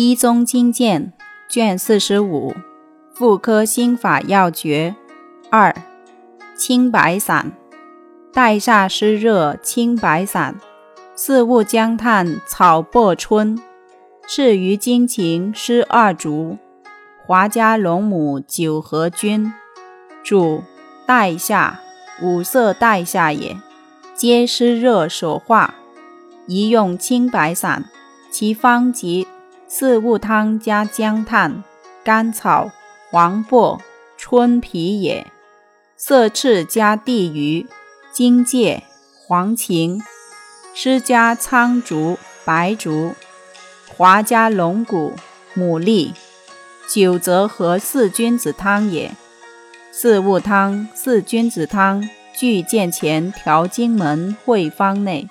一宗经鉴卷四十五，妇科心法要诀。二：清白散，带煞湿热清白散，四物姜炭草薄春，赤鱼精芹湿二竹，华家龙母九合君。主带下，五色带下也，皆湿热所化，宜用清白散，其方及。四物汤加姜炭、甘草、黄柏、春皮也。色赤加地榆、荆芥、黄芩，湿加苍竹、白竹，华加龙骨、牡蛎。酒则和四君子汤也。四物汤、四君子汤俱见前调经门会方内。